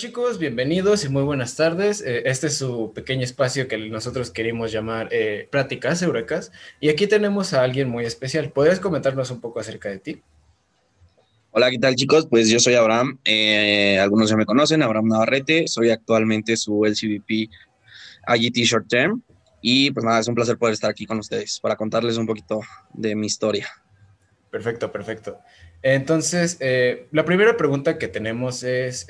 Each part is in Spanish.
chicos? Bienvenidos y muy buenas tardes. Eh, este es su pequeño espacio que nosotros queremos llamar eh, Prácticas Eurecas. Y aquí tenemos a alguien muy especial. ¿Podrías comentarnos un poco acerca de ti? Hola, ¿qué tal chicos? Pues yo soy Abraham. Eh, algunos ya me conocen, Abraham Navarrete. Soy actualmente su LCVP IGT Short Term. Y pues nada, es un placer poder estar aquí con ustedes para contarles un poquito de mi historia. Perfecto, perfecto. Entonces, la primera pregunta que tenemos es,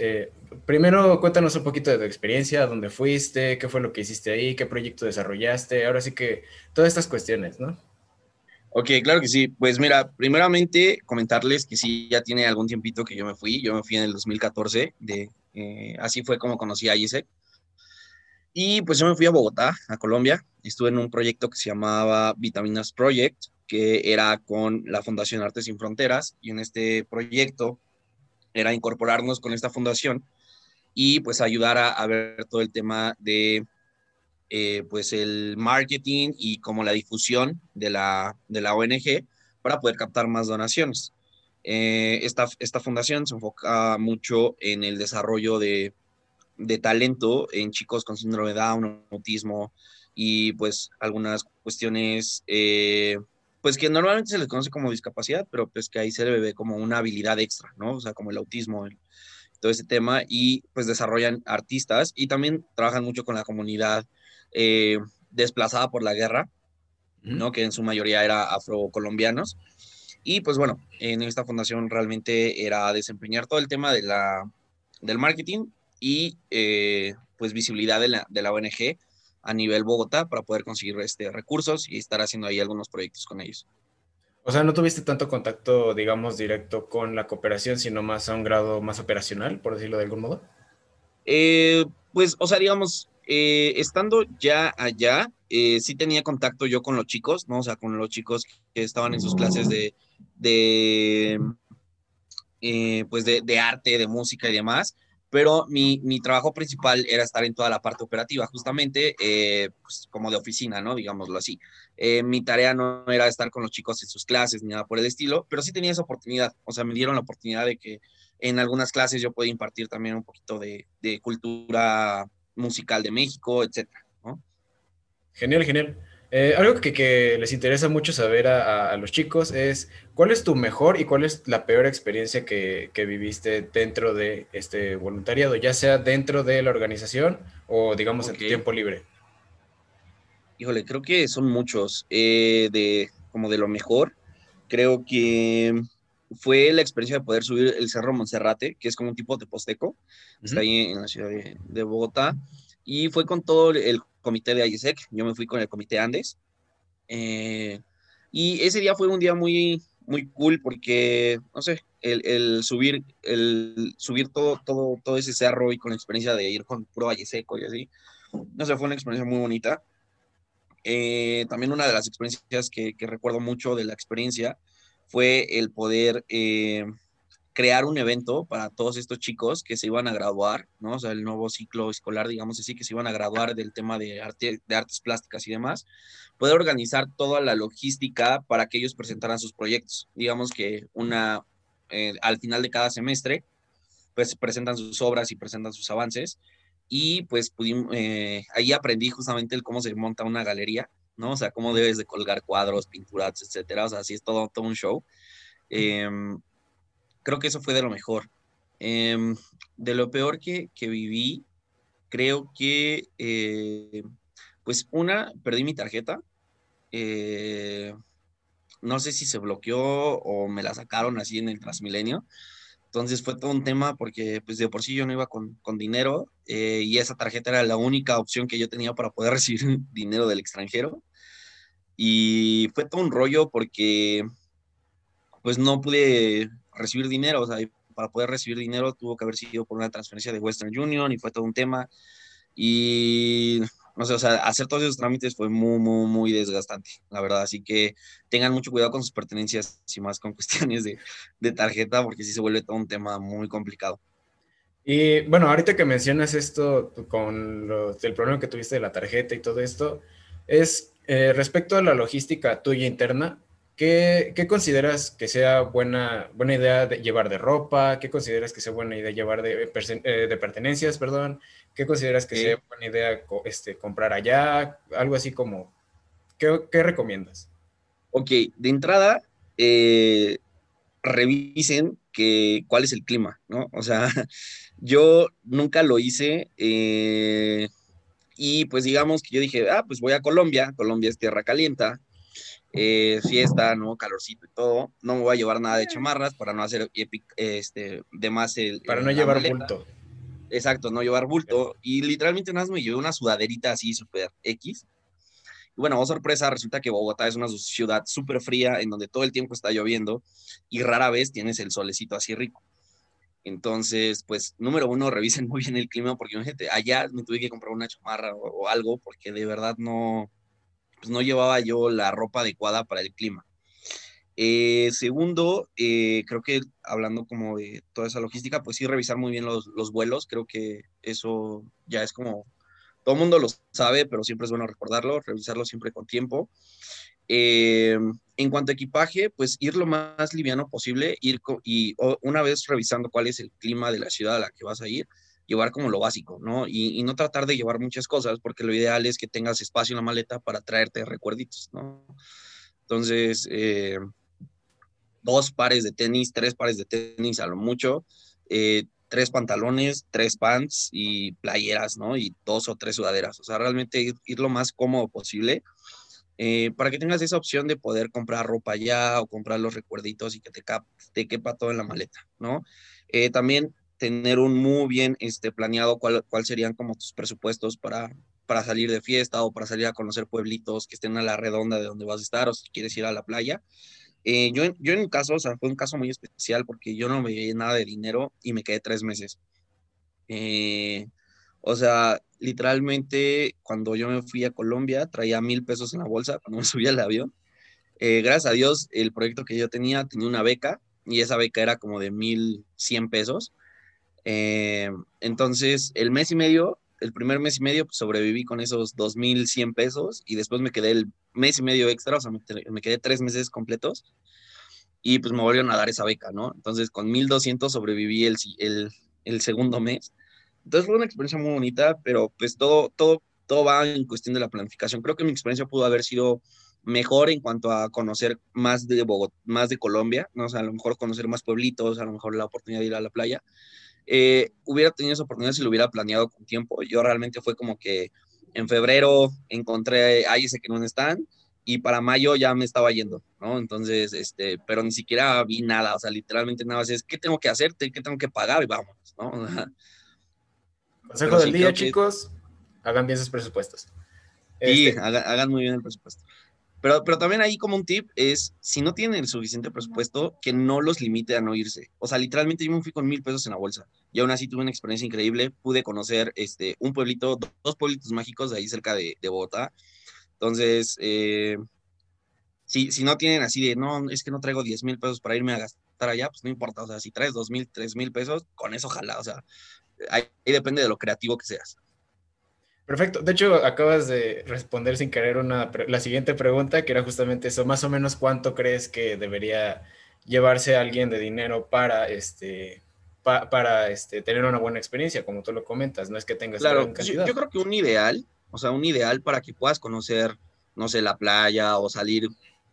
primero cuéntanos un poquito de tu experiencia, dónde fuiste, qué fue lo que hiciste ahí, qué proyecto desarrollaste, ahora sí que todas estas cuestiones, ¿no? Ok, claro que sí. Pues mira, primeramente comentarles que sí, ya tiene algún tiempito que yo me fui. Yo me fui en el 2014, de, eh, así fue como conocí a ISEC. Y pues yo me fui a Bogotá, a Colombia. Estuve en un proyecto que se llamaba Vitaminas Project, que era con la Fundación Artes Sin Fronteras. Y en este proyecto era incorporarnos con esta fundación y pues ayudar a, ver todo el tema de eh, pues el marketing y como la difusión de la, de la ONG para poder captar más donaciones. Eh, esta, esta fundación se enfoca mucho en el desarrollo de, de talento en chicos con síndrome de Down, autismo y pues algunas cuestiones eh, pues que normalmente se les conoce como discapacidad, pero pues que ahí se le ve como una habilidad extra, ¿no? O sea, como el autismo, todo ese tema, y pues desarrollan artistas y también trabajan mucho con la comunidad eh, desplazada por la guerra, ¿no? Que en su mayoría era afrocolombianos. Y pues bueno, en esta fundación realmente era desempeñar todo el tema de la, del marketing y eh, pues visibilidad de la, de la ONG a nivel Bogotá para poder conseguir este, recursos y estar haciendo ahí algunos proyectos con ellos. O sea, no tuviste tanto contacto, digamos, directo con la cooperación, sino más a un grado más operacional, por decirlo de algún modo. Eh, pues, o sea, digamos, eh, estando ya allá, eh, sí tenía contacto yo con los chicos, ¿no? O sea, con los chicos que estaban en sus clases de, de pues de, de, arte, de música y demás pero mi, mi, trabajo principal era estar en toda la parte operativa, justamente eh, pues, como de oficina, ¿no? Digámoslo así. Eh, mi tarea no era estar con los chicos en sus clases ni nada por el estilo, pero sí tenía esa oportunidad, o sea, me dieron la oportunidad de que en algunas clases yo podía impartir también un poquito de, de cultura musical de México, etcétera, ¿no? Genial, genial. Eh, algo que, les interesa mucho saber a, los chicos es cuál es tu mejor y cuál es la peor experiencia que, viviste dentro de este voluntariado, ya sea dentro de la organización o digamos en tu tiempo libre. Híjole, creo que son muchos. Eh, de como de lo mejor, creo que fue la experiencia de poder subir el Cerro Monserrate, que es como un tipo de posteco, está ahí en la ciudad de, de Bogotá y fue con todo el comité de ISEC, yo me fui con el comité Andes. Eh, y ese día fue un día muy, muy cool porque, no sé, el, el, subir, el subir todo, todo, todo ese cerro y con la experiencia de ir con puro valle seco y así, no sé, fue una experiencia muy bonita. Eh, también una de las experiencias que, que, recuerdo mucho de la experiencia fue el poder eh, crear un evento para todos estos chicos que se iban a graduar, ¿no? O sea, el nuevo ciclo escolar, digamos así, que se iban a graduar del tema de, arte, de artes plásticas y demás, poder organizar toda la logística para que ellos presentaran sus proyectos. Digamos que una, eh, al final de cada semestre, pues presentan sus obras y presentan sus avances. Y pues pudimos, eh, ahí aprendí justamente el cómo se monta una galería, ¿no? O sea, cómo debes de colgar cuadros, pinturas, etcétera. O sea, así es todo, todo un show. Eh, creo que eso fue de lo mejor. Em, de lo peor que, viví, creo que, eh, pues una, perdí mi tarjeta. Eh, no sé si se bloqueó o me la sacaron así en el Transmilenio. Entonces fue todo un tema porque pues de por sí yo no iba con, dinero eh, y esa tarjeta era la única opción que yo tenía para poder recibir dinero del extranjero. Y fue todo un rollo porque pues no pude recibir dinero, o sea, para poder recibir dinero tuvo que haber sido por una transferencia de Western Union y fue todo un tema. Y no sé, o sea, hacer todos esos trámites fue muy, muy, muy desgastante, la verdad. Así que tengan mucho cuidado con sus pertenencias y más con cuestiones de, de tarjeta, porque sí se vuelve todo un tema muy complicado. Y bueno, ahorita que mencionas esto con el problema que tuviste de la tarjeta y todo esto, es eh, respecto a la logística tuya interna, ¿qué, consideras que sea buena, buena idea de llevar de ropa? ¿Qué consideras que sea buena idea llevar de, eh, de pertenencias, perdón? ¿Qué consideras que sea buena idea este, comprar allá? Algo así como, ¿qué, qué recomiendas? Ok, de entrada, eh, revisen que, cuál es el clima, ¿no? O sea, yo nunca lo hice eh, y pues digamos que yo dije, ah, pues voy a Colombia, Colombia es tierra calienta, eh, fiesta, ¿no? Calorcito y todo, no me voy a llevar nada de chamarras para no hacer este, de más el... Para no llevar bulto. Exacto, no llevar bulto. Y literalmente nada más me llevé una sudaderita así súper X bueno, oh sorpresa, resulta que Bogotá es una ciudad súper fría en donde todo el tiempo está lloviendo y rara vez tienes el solecito así rico. Entonces, pues, número uno, revisen muy bien el clima porque gente, allá me tuve que comprar una chamarra o, algo porque de verdad no, pues, no llevaba yo la ropa adecuada para el clima. Eh, segundo, eh, creo que hablando como de toda esa logística, pues sí, revisar muy bien los, los vuelos, creo que eso ya es como todo el mundo lo sabe, pero siempre es bueno recordarlo, revisarlo siempre con tiempo. Eh, en cuanto a equipaje, pues ir lo más liviano posible, ir y una vez revisando cuál es el clima de la ciudad a la que vas a ir, llevar como lo básico, ¿no? Y, no tratar de llevar muchas cosas, porque lo ideal es que tengas espacio en la maleta para traerte recuerditos, ¿no? Entonces, eh, dos pares de tenis, tres pares de tenis a lo mucho, eh, tres pantalones, tres pants y playeras, ¿no? Y dos o tres sudaderas. O sea, realmente ir, lo más cómodo posible eh, para que tengas esa opción de poder comprar ropa ya o comprar los recuerditos y que te, te quepa todo en la maleta, ¿no? También tener un muy bien este, planeado cuál, cuál serían como tus presupuestos para, para salir de fiesta o para salir a conocer pueblitos que estén a la redonda de donde vas a estar o si quieres ir a la playa. Eh, yo, yo en un caso, o sea, fue un caso muy especial porque yo no me di nada de dinero y me quedé tres meses. Eh, o sea, literalmente cuando yo me fui a Colombia traía mil pesos en la bolsa cuando me subí al avión. Eh, gracias a Dios, el proyecto que yo tenía tenía una beca y esa beca era como de mil cien pesos. Entonces, el mes y medio, el primer mes y medio, pues, sobreviví con esos dos mil cien pesos y después me quedé el mes y medio extra, o sea, me, quedé tres meses completos y pues me volvieron a dar esa beca, ¿no? Entonces con 1200 sobreviví el, el, el segundo mes. Entonces fue una experiencia muy bonita, pero pues todo, todo, todo va en cuestión de la planificación. Creo que mi experiencia pudo haber sido mejor en cuanto a conocer más de Bogotá, más de Colombia, ¿no? O sea, a lo mejor conocer más pueblitos, a lo mejor la oportunidad de ir a la playa. Eh, hubiera tenido esa oportunidad si lo hubiera planeado con tiempo. Yo realmente fue como que en febrero encontré, ahí ese que no están, y para mayo ya me estaba yendo, ¿no? Entonces, este, pero ni siquiera vi nada, o sea, literalmente nada es, ¿qué tengo que hacer? ¿Qué tengo que pagar? Y vamos, ¿no? Consejo del día, chicos, hagan bien sus presupuestos. Sí, este hagan, muy bien el presupuesto. Pero, pero también ahí como un tip es, si no tienen el suficiente presupuesto, que no los limite a no irse. O sea, literalmente yo me fui con mil pesos en la bolsa y aún así tuve una experiencia increíble. Pude conocer este, un pueblito, dos pueblitos mágicos de ahí cerca de, de Bogotá. Entonces, eh, si, si no tienen así de, no, es que no traigo 10 mil pesos para irme a gastar allá, pues no importa. O sea, si traes 2 mil, 3 mil pesos, con eso ojalá. O sea, ahí depende de lo creativo que seas. Perfecto. De hecho, acabas de responder sin querer una, la siguiente pregunta, que era justamente eso. Más o menos, ¿cuánto crees que debería llevarse alguien de dinero para, este, para este, tener una buena experiencia, como tú lo comentas? No es que tengas claro, cantidad. Yo, creo que un ideal, o sea, un ideal para que puedas conocer, no sé, la playa o salir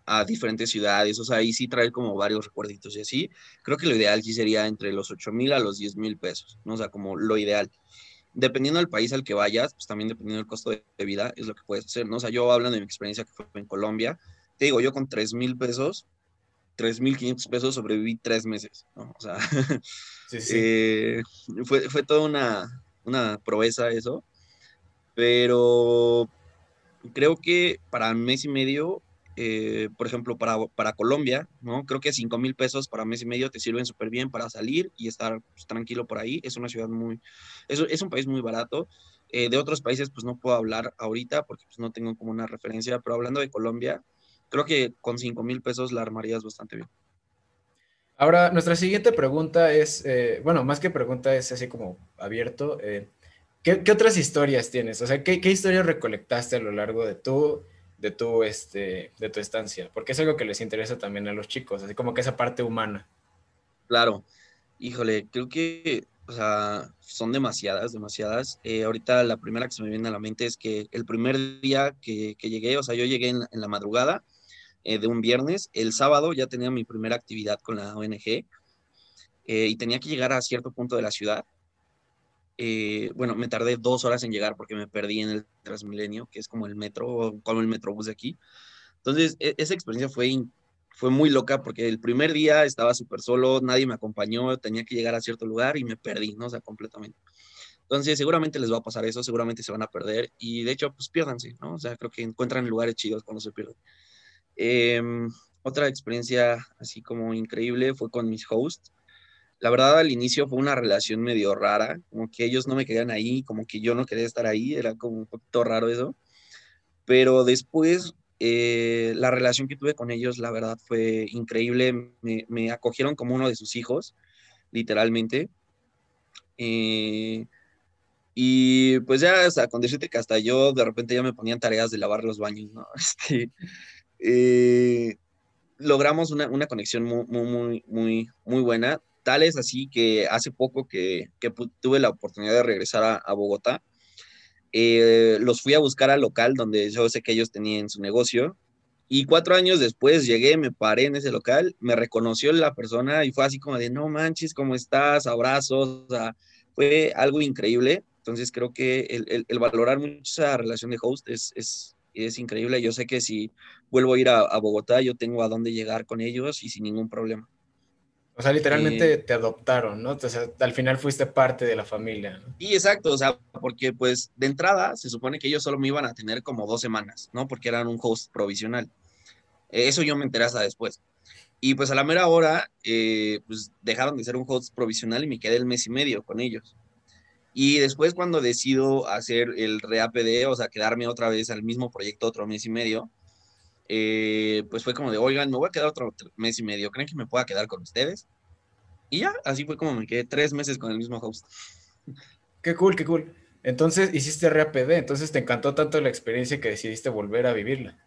a diferentes ciudades, o sea, ahí sí traer como varios recuerditos y así, creo que lo ideal sí sería entre los 8 mil a los 10 mil pesos, ¿no? O sea, como lo ideal dependiendo del país al que vayas, pues también dependiendo del costo de, vida, es lo que puedes hacer, ¿no? O sea, yo hablando de mi experiencia que fue en Colombia, te digo, yo con 3 mil pesos, 3 mil 500 pesos sobreviví tres meses, ¿no? O sea, eh, fue, fue toda una, una proeza eso, pero creo que para un mes y medio eh, por ejemplo, para, para Colombia, ¿no? Creo que 5 mil pesos para mes y medio te sirven súper bien para salir y estar pues, tranquilo por ahí. Es una ciudad muy, es, es un país muy barato. Eh, de otros países, pues no puedo hablar ahorita porque pues, no tengo como una referencia, pero hablando de Colombia, creo que con 5 mil pesos la armarías bastante bien. Ahora, nuestra siguiente pregunta es, eh, bueno, más que pregunta es así como abierto. ¿qué, ¿qué, otras historias tienes? O sea, ¿qué, ¿qué historias recolectaste a lo largo de tu de tu, este, de tu estancia? Porque es algo que les interesa también a los chicos, así como que esa parte humana. Claro, híjole, creo que, o sea, son demasiadas, demasiadas. Eh, ahorita la primera que se me viene a la mente es que el primer día que, llegué, o sea, yo llegué en, la madrugada eh, de un viernes, el sábado ya tenía mi primera actividad con la ONG eh, y tenía que llegar a cierto punto de la ciudad. Bueno, me tardé dos horas en llegar porque me perdí en el Transmilenio, que es como el metro, como el metrobús de aquí. Entonces, e, esa experiencia fue fue muy loca porque el primer día estaba súper solo, nadie me acompañó, tenía que llegar a cierto lugar y me perdí, ¿no? O sea, completamente. Entonces, seguramente les va a pasar eso, seguramente se van a perder y de hecho, pues piérdanse, ¿no? O sea, creo que encuentran lugares chidos cuando se pierden. Em, otra experiencia así como increíble fue con mis hosts. La verdad, al inicio fue una relación medio rara, como que ellos no me querían ahí, como que yo no quería estar ahí, era como un poquito raro eso. Pero después eh, la relación que tuve con ellos, la verdad, fue increíble. Me, acogieron como uno de sus hijos, literalmente. Eh, y pues ya, o sea, con decirte que hasta yo de repente ya me ponían tareas de lavar los baños, ¿no? Este, eh, logramos una, conexión muy, muy, muy, muy buena. Tal así que hace poco que, tuve la oportunidad de regresar a Bogotá, eh, los fui a buscar al local donde yo sé que ellos tenían su negocio. Y cuatro años después llegué, me paré en ese local, me reconoció la persona y fue así como de, no manches, ¿cómo estás? Abrazos, fue algo increíble. Entonces creo que el, valorar mucho esa relación de host es, es, es, increíble. Yo sé que si vuelvo a ir a Bogotá, yo tengo a dónde llegar con ellos y sin ningún problema. O sea, literalmente eh, te adoptaron, ¿no? O sea, al final fuiste parte de la familia. ¿no? Sí, exacto, o sea, porque pues de entrada se supone que ellos solo me iban a tener como dos semanas, ¿no? Porque eran un host provisional. Eh, eso yo me enteré hasta después. Y pues a la mera hora, eh, pues dejaron de ser un host provisional y me quedé el mes y medio con ellos. Y después cuando decido hacer el ReAPD, o sea, quedarme otra vez al mismo proyecto otro mes y medio, eh, pues fue como de, oigan, me voy a quedar otro mes y medio, ¿creen que me pueda quedar con ustedes? Y ya, así fue como me quedé tres meses con el mismo host. Qué cool, qué cool. Entonces hiciste RAPD, entonces te encantó tanto la experiencia que decidiste volver a vivirla.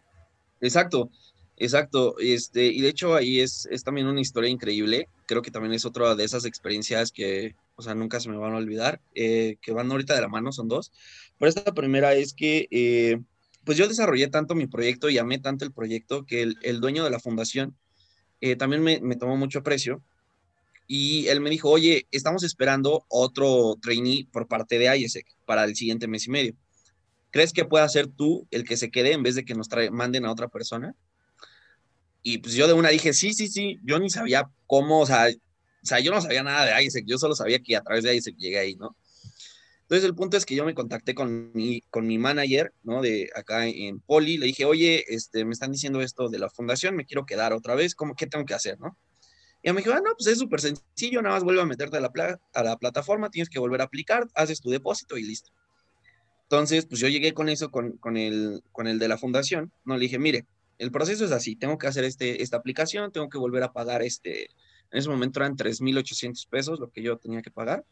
Exacto, exacto. Este, y de hecho ahí es, es también una historia increíble. Creo que también es otra de esas experiencias que, o sea, nunca se me van a olvidar, eh, que van ahorita de la mano, son dos. Pero esta primera es que eh, pues yo desarrollé tanto mi proyecto y amé tanto el proyecto que el, dueño de la fundación eh, también me, tomó mucho aprecio y él me dijo, oye, estamos esperando otro trainee por parte de IESEC para el siguiente mes y medio. ¿Crees que pueda ser tú el que se quede en vez de que nos manden a otra persona? Y pues yo de una dije, sí, sí, sí, yo ni sabía cómo, o sea, o sea, yo no sabía nada de IESEC, yo solo sabía que a través de IESEC llegué ahí, ¿no? Entonces el punto es que yo me contacté con mi, con mi manager, ¿no? De acá en Poli, le dije, oye, este, me están diciendo esto de la fundación, me quiero quedar otra vez, ¿cómo, ¿qué tengo que hacer, no? Y me dijo, ah, no, pues es súper sencillo, nada más vuelve a meterte a la, a la plataforma, tienes que volver a aplicar, haces tu depósito y listo. Entonces, pues yo llegué con eso, con, con, el, con el de la fundación, ¿no? Le dije, mire, el proceso es así, tengo que hacer este, esta aplicación, tengo que volver a pagar este, en ese momento eran 3.800 pesos lo que yo tenía que pagar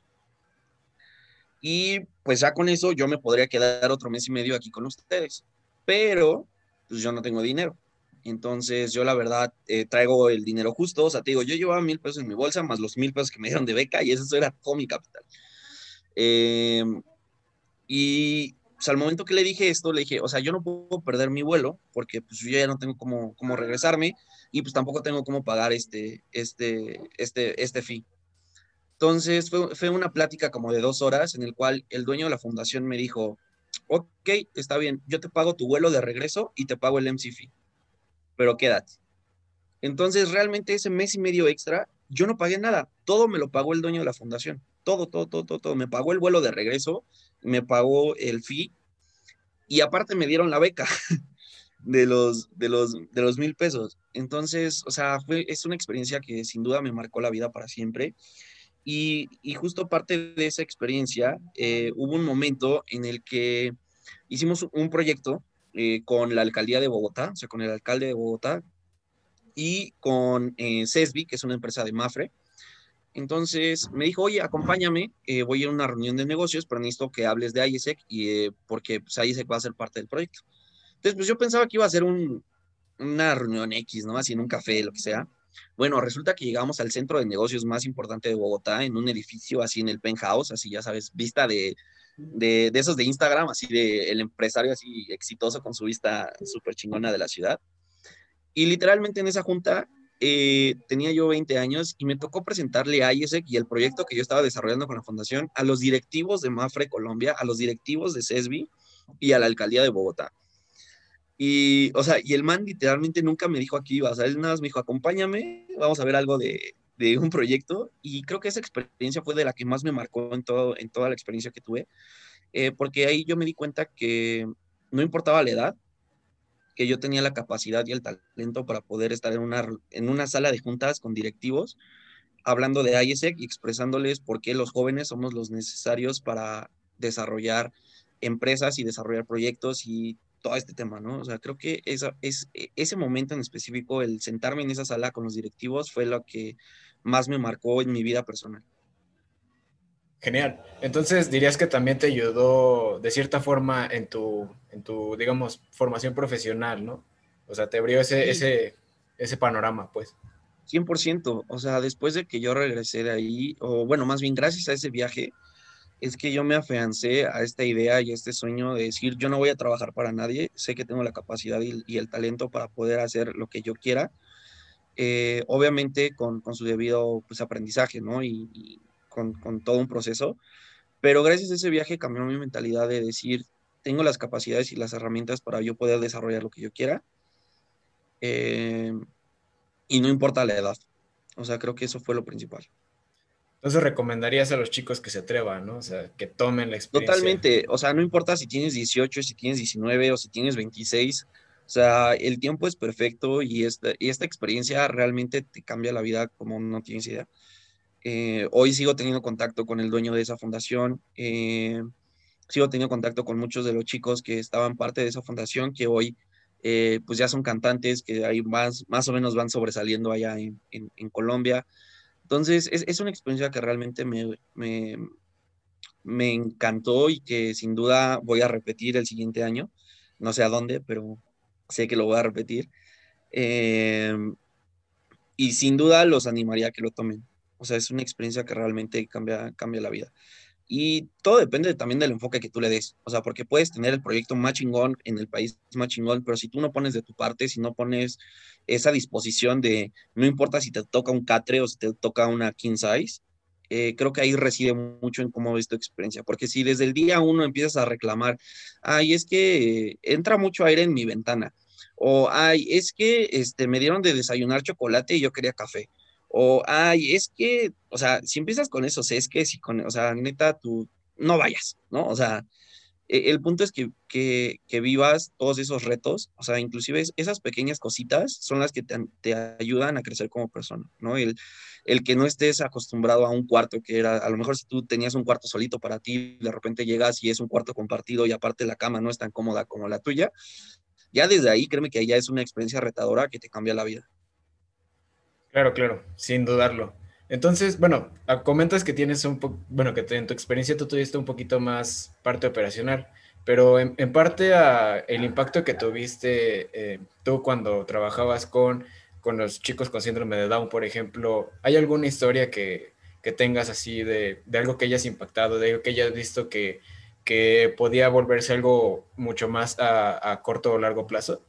y pues ya con eso yo me podría quedar otro mes y medio aquí con ustedes. Pero pues yo no tengo dinero. Entonces yo la verdad eh, traigo el dinero justo. O sea, te digo, yo llevaba mil pesos en mi bolsa más los mil pesos que me dieron de beca y eso era todo mi capital. Em, y pues, al momento que le dije esto, le dije, o sea, yo no puedo perder mi vuelo porque pues yo ya no tengo cómo, cómo regresarme y pues tampoco tengo cómo pagar este, este, este, este fee. Entonces fue, una plática como de dos horas en el cual el dueño de la fundación me dijo, ok, está bien, yo te pago tu vuelo de regreso y te pago el MC fee, pero quédate. Entonces realmente ese mes y medio extra, yo no pagué nada, todo me lo pagó el dueño de la fundación, todo, todo, todo, todo, todo. me pagó el vuelo de regreso, me pagó el fee y aparte me dieron la beca. de los, de los, de los mil pesos. Entonces, o sea, fue, es una experiencia que sin duda me marcó la vida para siempre. Y, justo parte de esa experiencia, eh, hubo un momento en el que hicimos un proyecto eh, con la alcaldía de Bogotá, o sea, con el alcalde de Bogotá y con eh, CESBI, que es una empresa de Mafre. Entonces me dijo, oye, acompáñame, voy a ir a una reunión de negocios, pero necesito que hables de IESEC y, porque pues, IESEC va a ser parte del proyecto. Entonces, pues yo pensaba que iba a ser un, una reunión X, ¿no? Así en un café, lo que sea. Bueno, resulta que llegamos al centro de negocios más importante de Bogotá, en un edificio así en el penthouse, así ya sabes, vista de, de, de esos de Instagram, así de el empresario así exitoso con su vista súper chingona de la ciudad. Y literalmente en esa junta eh, tenía yo 20 años y me tocó presentarle a IESEC y el proyecto que yo estaba desarrollando con la fundación a los directivos de Mafre Colombia, a los directivos de CESBI y a la alcaldía de Bogotá. Y, o sea, y el man literalmente nunca me dijo aquí iba, o sea, él nada más me dijo, acompáñame, vamos a ver algo de, de un proyecto. Y creo que esa experiencia fue de la que más me marcó en, todo, en toda la experiencia que tuve, eh, porque ahí yo me di cuenta que no importaba la edad, que yo tenía la capacidad y el talento para poder estar en una, en una sala de juntas con directivos, hablando de IESEC y expresándoles por qué los jóvenes somos los necesarios para desarrollar empresas y desarrollar proyectos y todo este tema, ¿no? O sea, creo que esa, es, e, ese momento en específico, el sentarme en esa sala con los directivos, fue lo que más me marcó en mi vida personal. Genial. Entonces, dirías que también te ayudó de cierta forma en tu, en tu digamos, formación profesional, ¿no? O sea, te abrió ese, ese, ese panorama, pues. 100%. O sea, después de que yo regresé de ahí, o bueno, más bien gracias a ese viaje, es que yo me afiancé a esta idea y a este sueño de decir, yo no voy a trabajar para nadie, sé que tengo la capacidad y, el talento para poder hacer lo que yo quiera, eh, obviamente con, con, su debido pues, aprendizaje, ¿no? y, con, todo un proceso, pero gracias a ese viaje cambió mi mentalidad de decir, tengo las capacidades y las herramientas para yo poder desarrollar lo que yo quiera, eh, y no importa la edad. O sea, creo que eso fue lo principal. Entonces recomendarías a los chicos que se atrevan, ¿no? O sea, que tomen la experiencia. Totalmente, o sea, no importa si tienes 18, si tienes 19 o si tienes 26, o sea, el tiempo es perfecto y esta, y esta experiencia realmente te cambia la vida como no tienes idea. Eh, hoy sigo teniendo contacto con el dueño de esa fundación. Eh, sigo teniendo contacto con muchos de los chicos que estaban parte de esa fundación, que hoy eh, pues ya son cantantes, que ahí más, más o menos van sobresaliendo allá en, en, Colombia. Entonces, es, una experiencia que realmente me, me, me, encantó y que sin duda voy a repetir el siguiente año. No sé a dónde, pero sé que lo voy a repetir. y sin duda los animaría a que lo tomen. O sea, es una experiencia que realmente cambia, cambia la vida. Y todo depende también del enfoque que tú le des. O sea, porque puedes tener el proyecto más chingón en el país más chingón, pero si tú no pones de tu parte, si no pones esa disposición de, no importa si te toca un catre o si te toca una king size, eh, creo que ahí reside mucho en cómo ves tu experiencia. Porque si desde el día uno empiezas a reclamar, ay, es que entra mucho aire en mi ventana, o ay, es que este, me dieron de desayunar chocolate y yo quería café o, ay, es que, o sea, si empiezas con eso, es que si con, o sea, neta, tú no vayas, ¿no? O sea, e, el punto es que, que, que, vivas todos esos retos, o sea, inclusive esas pequeñas cositas son las que te, te, ayudan a crecer como persona, ¿no? El, el que no estés acostumbrado a un cuarto que era, a lo mejor si tú tenías un cuarto solito para ti, de repente llegas y es un cuarto compartido y aparte la cama no es tan cómoda como la tuya, ya desde ahí créeme que ya es una experiencia retadora que te cambia la vida. Claro, claro, sin dudarlo. Entonces, bueno, ah, comentas que tienes un poco, bueno, que en tu experiencia tú tuviste un poquito más parte operacional, pero en, parte a el impacto que tuviste eh, tú cuando trabajabas con, con los chicos con síndrome de Down, por ejemplo, ¿hay alguna historia que, que tengas así de, de, algo que hayas impactado, de algo que hayas visto que, que podía volverse algo mucho más a, a corto o largo plazo?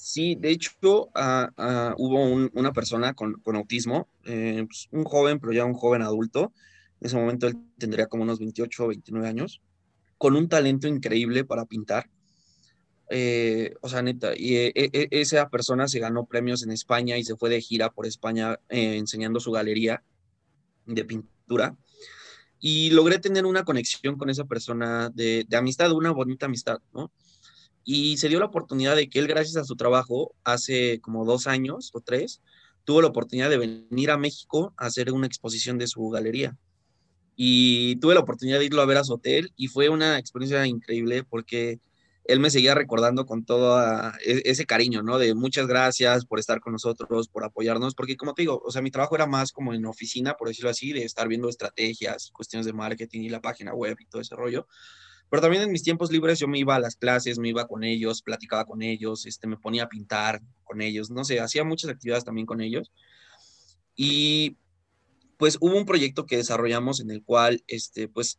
Sí, de hecho, ah, ah, hubo una persona con, autismo, eh, pues, un joven, pero ya un joven adulto. En ese momento él tendría como unos 28 o 29 años, con un talento increíble para pintar. Eh, o sea, neta, y eh, esa persona se ganó premios en España y se fue de gira por España enseñando su galería de pintura. Y logré tener una conexión con esa persona de, de amistad, una bonita amistad, ¿no? Y se dio la oportunidad de que él, gracias a su trabajo, hace como dos años o tres, tuvo la oportunidad de venir a México a hacer una exposición de su galería. Y tuve la oportunidad de irlo a ver a su hotel y fue una experiencia increíble porque él me seguía recordando con todo e, ese cariño, ¿no? De muchas gracias por estar con nosotros, por apoyarnos, porque como te digo, o sea, mi trabajo era más como en oficina, por decirlo así, de estar viendo estrategias, cuestiones de marketing y la página web y todo ese rollo Pero también en mis tiempos libres yo me iba a las clases, me iba con ellos, platicaba con ellos, este, me ponía a pintar con ellos, no sé, hacía muchas actividades también con ellos. Y pues hubo un proyecto que desarrollamos en el cual, este, pues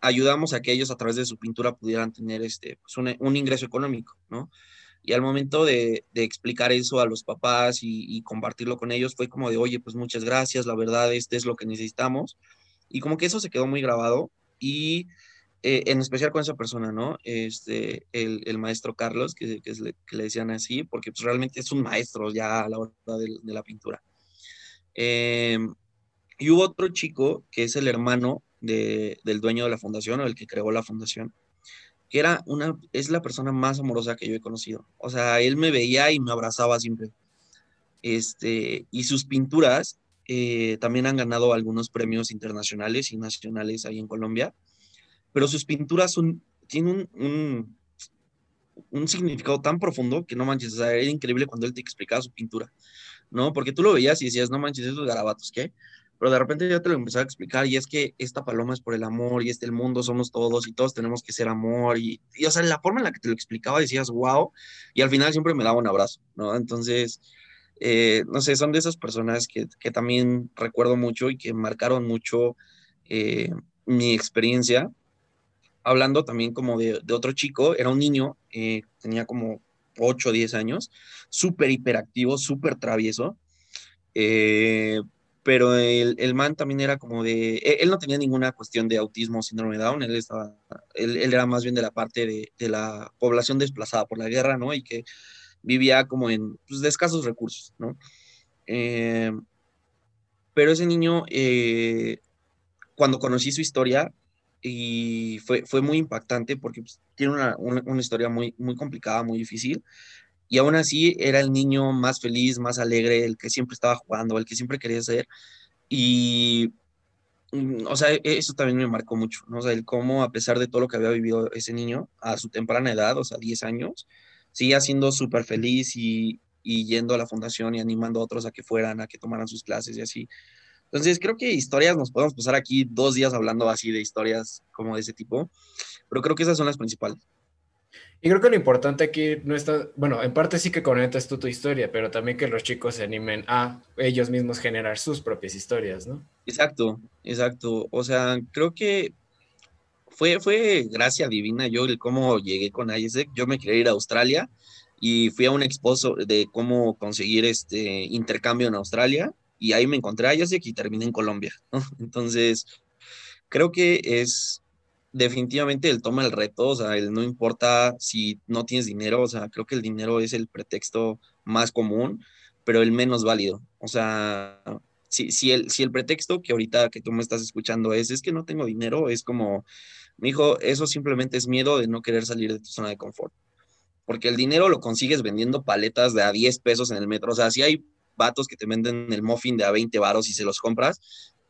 ayudamos a que ellos a través de su pintura pudieran tener este, pues, un, ingreso económico, ¿no? Y al momento de, de explicar eso a los papás y, y, compartirlo con ellos, fue como de, oye, pues muchas gracias, la verdad, este es lo que necesitamos. Y como que eso se quedó muy grabado y eh, en especial con esa persona, ¿no? Este, el, el maestro Carlos, que, que, le, que, le, decían así, porque pues, realmente es un maestro ya a la hora de, de la pintura. Eh, y hubo otro chico que es el hermano de, del dueño de la fundación o el que creó la fundación, que era una, es la persona más amorosa que yo he conocido. O sea, él me veía y me abrazaba siempre. Este, y sus pinturas eh, también han ganado algunos premios internacionales y nacionales ahí en Colombia, pero sus pinturas son, tienen un, un, un significado tan profundo que no manches, o sea, era increíble cuando él te explicaba su pintura, ¿no? Porque tú lo veías y decías, no manches, esos garabatos, ¿qué? pero de repente ya te lo empezaba a explicar y es que esta paloma es por el amor y este el mundo somos todos y todos tenemos que ser amor y, y, o sea, la forma en la que te lo explicaba decías, wow, y al final siempre me daba un abrazo, ¿no? Entonces, eh, no sé, son de esas personas que, que, también recuerdo mucho y que marcaron mucho eh, mi experiencia. Hablando también como de, de otro chico, era un niño, eh, tenía como 8 o 10 años, súper hiperactivo, súper travieso. Eh, pero el, el, man también era como de, e, él no tenía ninguna cuestión de autismo síndrome de Down, él, estaba, él, él era más bien de la parte de, de, la población desplazada por la guerra, ¿no? Y que vivía como en pues, de escasos recursos, ¿no? Eh, pero ese niño, eh, cuando conocí su historia, y fue, fue muy impactante porque pues, tiene una, una, una, historia muy, muy complicada, muy difícil, y aún así era el niño más feliz, más alegre, el que siempre estaba jugando, el que siempre quería ser. Y, mm, o sea, e, eso también me marcó mucho, ¿no? O sea, el cómo, a pesar de todo lo que había vivido ese niño a su temprana edad, o sea, 10 años, seguía siendo súper feliz y, y yendo a la fundación y animando a otros a que fueran, a que tomaran sus clases y así. Entonces, creo que historias, nos podemos pasar aquí dos días hablando así de historias como de ese tipo, pero creo que esas son las principales. Y creo que lo importante aquí no está, bueno, en parte sí que conectas tú tu historia, pero también que los chicos se animen a ellos mismos generar sus propias historias, ¿no? Exacto, exacto. O sea, creo que fue, fue gracia divina yo el cómo llegué con Isaac. Yo me quería ir a Australia y fui a un exposo de cómo conseguir este intercambio en Australia y ahí me encontré a Isaac y terminé en Colombia. Entonces, creo que es definitivamente el toma el reto, o sea, el no importa si no tienes dinero, o sea, creo que el dinero es el pretexto más común, pero el menos válido. O sea, si, si, el, si el pretexto que ahorita que tú me estás escuchando es, es que no tengo dinero, es como, mi hijo, eso simplemente es miedo de no querer salir de tu zona de confort. Porque el dinero lo consigues vendiendo paletas de a 10 pesos en el metro. O sea, si hay vatos que te venden el muffin de a 20 varos y se los compras,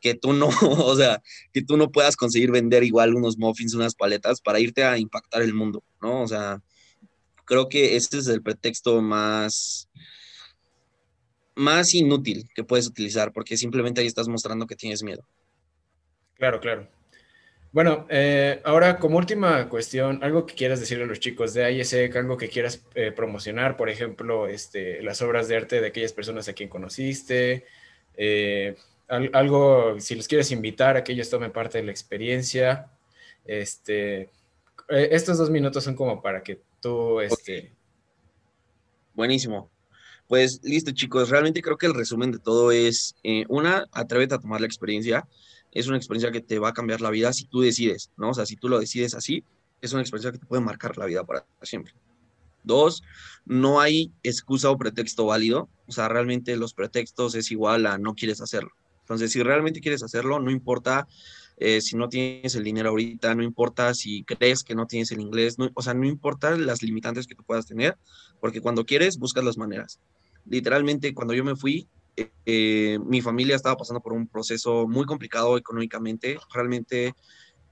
que tú no, o sea, que tú no puedas conseguir vender igual unos muffins, unas paletas para irte a impactar el mundo, ¿no? O sea, creo que este es el pretexto más, más inútil que puedes utilizar, porque simplemente ahí estás mostrando que tienes miedo. Claro, claro. Bueno, eh, ahora como última cuestión, algo que quieras decirle a los chicos de ISEC, algo que quieras eh, promocionar, por ejemplo, este, las obras de arte de aquellas personas a quien conociste, eh, algo, si los quieres invitar a que ellos tomen parte de la experiencia, este, estos dos minutos son como para que tú, este... Buenísimo. Pues listo, chicos. Realmente creo que el resumen de todo es, una, atrévete a tomar la experiencia. Es una experiencia que te va a cambiar la vida si tú decides, ¿no? O sea, si tú lo decides así, es una experiencia que te puede marcar la vida para siempre. Dos, no hay excusa o pretexto válido. O sea, realmente los pretextos es igual a no quieres hacerlo. Entonces, si realmente quieres hacerlo, no importa eh, si no tienes el dinero ahorita, no importa si crees que no tienes el inglés, no, o sea, no importa las limitantes que tú puedas tener, porque cuando quieres, buscas las maneras. Literalmente, cuando yo me fui, eh, eh, mi familia estaba pasando por un proceso muy complicado económicamente. Realmente,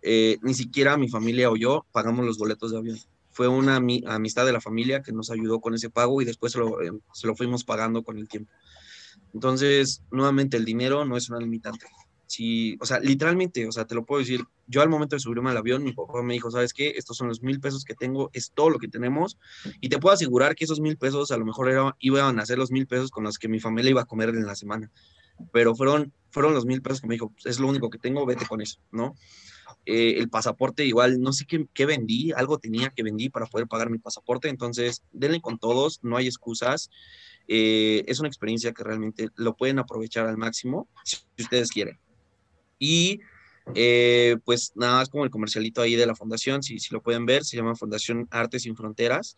eh, ni siquiera mi familia o yo pagamos los boletos de avión. Fue una ami amistad de la familia que nos ayudó con ese pago y después se lo, se lo fuimos pagando con el tiempo. Entonces, nuevamente, el dinero no es una limitante. Si, o sea, literalmente, o sea, te lo puedo decir, yo al momento de subirme al avión, mi papá me dijo, ¿sabes qué? Estos son los mil pesos que tengo, es todo lo que tenemos, y te puedo asegurar que esos mil pesos a lo mejor iban a ser los mil pesos con los que mi familia iba a comer en la semana, pero fueron, fueron los mil pesos que me dijo, es lo único que tengo, vete con eso, ¿no? Eh, el pasaporte igual, no sé qué, qué, vendí, algo tenía que vendí para poder pagar mi pasaporte, entonces denle con todos, no hay excusas, eh, es una experiencia que realmente lo pueden aprovechar al máximo si ustedes quieren. Y eh, pues nada más como el comercialito ahí de la fundación, si, si lo pueden ver, se llama Fundación Artes Sin Fronteras.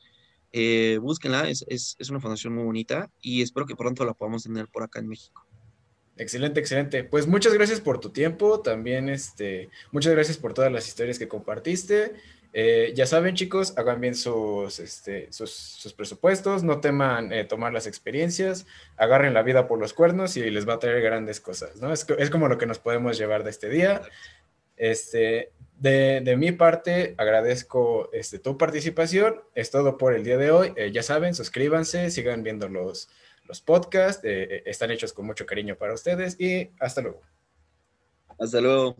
búsquenla, es, es, es una fundación muy bonita y espero que pronto la podamos tener por acá en México. Excelente, excelente. Pues muchas gracias por tu tiempo. También, este, muchas gracias por todas las historias que compartiste. Eh, ya saben, chicos, hagan bien sus, este, presupuestos, no teman eh, tomar las experiencias, agarren la vida por los cuernos y les va a traer grandes cosas, ¿no? Es, como lo que nos podemos llevar de este día. Este, de, mi parte, agradezco este, tu participación. Es todo por el día de hoy. Eh, ya saben, suscríbanse, sigan viendo los, podcasts, están hechos con mucho cariño para ustedes y hasta luego. Hasta luego.